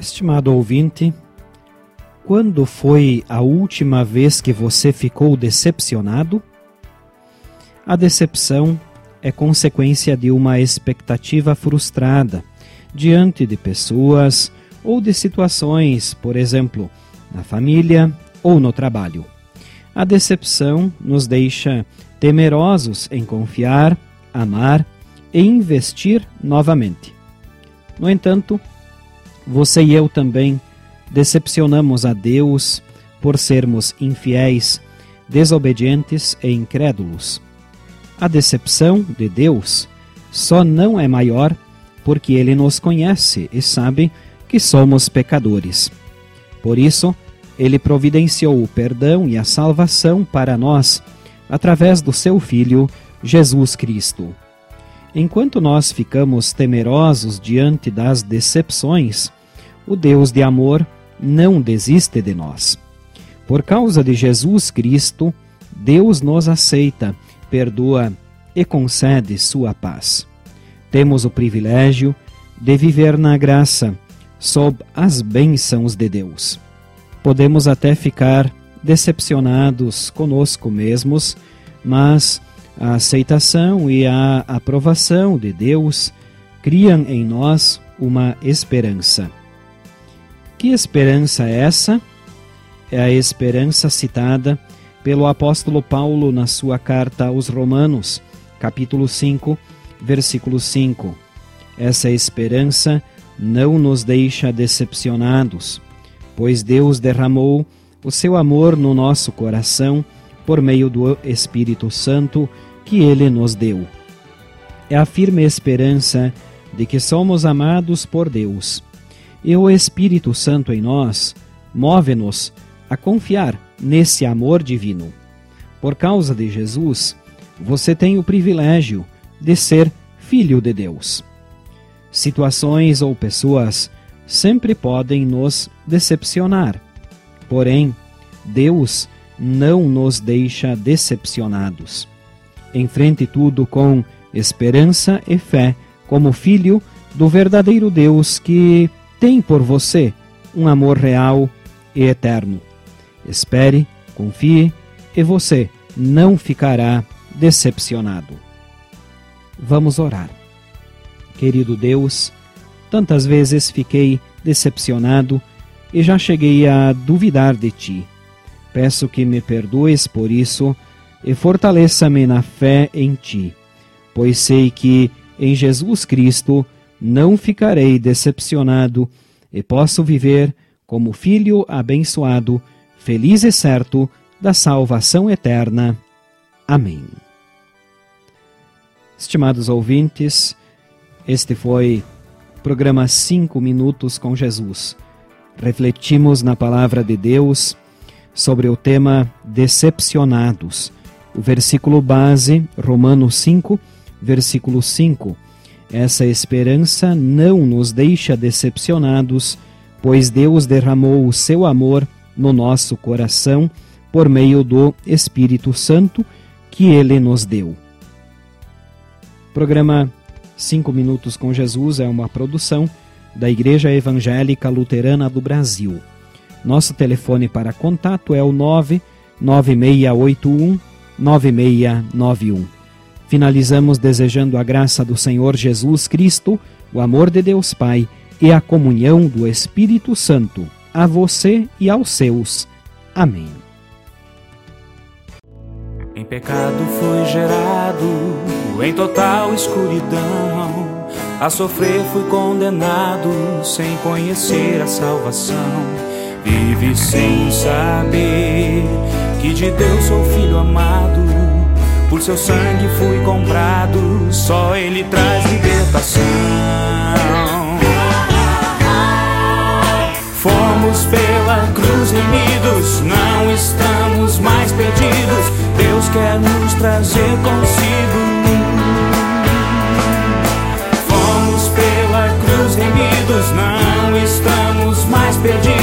Estimado ouvinte, quando foi a última vez que você ficou decepcionado? A decepção é consequência de uma expectativa frustrada diante de pessoas ou de situações, por exemplo, na família ou no trabalho. A decepção nos deixa temerosos em confiar, amar e investir novamente. No entanto, você e eu também decepcionamos a Deus por sermos infiéis, desobedientes e incrédulos. A decepção de Deus só não é maior porque ele nos conhece e sabe que somos pecadores. Por isso, ele providenciou o perdão e a salvação para nós através do seu Filho, Jesus Cristo. Enquanto nós ficamos temerosos diante das decepções, o Deus de amor não desiste de nós. Por causa de Jesus Cristo, Deus nos aceita, perdoa e concede sua paz. Temos o privilégio de viver na graça, sob as bênçãos de Deus. Podemos até ficar decepcionados conosco mesmos, mas a aceitação e a aprovação de Deus criam em nós uma esperança. Que esperança é essa? É a esperança citada pelo apóstolo Paulo na sua carta aos Romanos, capítulo 5, versículo 5. Essa esperança não nos deixa decepcionados, pois Deus derramou o seu amor no nosso coração por meio do Espírito Santo que ele nos deu. É a firme esperança de que somos amados por Deus e o Espírito Santo em nós move-nos a confiar nesse amor divino. Por causa de Jesus, você tem o privilégio de ser filho de Deus. Situações ou pessoas sempre podem nos decepcionar, porém, Deus não nos deixa decepcionados. Enfrente tudo com esperança e fé, como filho do verdadeiro Deus que tem por você um amor real e eterno. Espere, confie e você não ficará decepcionado. Vamos orar. Querido Deus, tantas vezes fiquei decepcionado e já cheguei a duvidar de ti. Peço que me perdoes por isso e fortaleça-me na fé em ti, pois sei que em Jesus Cristo não ficarei decepcionado e posso viver como filho abençoado, feliz e certo da salvação eterna. Amém. Estimados ouvintes, este foi o programa 5 Minutos com Jesus. Refletimos na palavra de Deus sobre o tema Decepcionados. O versículo base, Romanos 5, versículo 5 essa esperança não nos deixa decepcionados, pois Deus derramou o seu amor no nosso coração por meio do Espírito Santo que ele nos deu. programa 5 Minutos com Jesus é uma produção da Igreja Evangélica Luterana do Brasil. Nosso telefone para contato é o 99681 9691. Finalizamos desejando a graça do Senhor Jesus Cristo, o amor de Deus Pai e a comunhão do Espírito Santo a você e aos seus. Amém. Em pecado fui gerado, em total escuridão. A sofrer fui condenado, sem conhecer a salvação. Vive sem saber que de Deus sou filho amado por seu sangue fui comprado, só Ele traz libertação. Fomos pela cruz remidos, não estamos mais perdidos. Deus quer nos trazer consigo. Fomos pela cruz remidos, não estamos mais perdidos.